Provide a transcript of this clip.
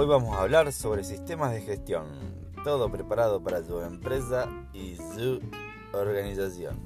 Hoy vamos a hablar sobre sistemas de gestión, todo preparado para tu empresa y su organización.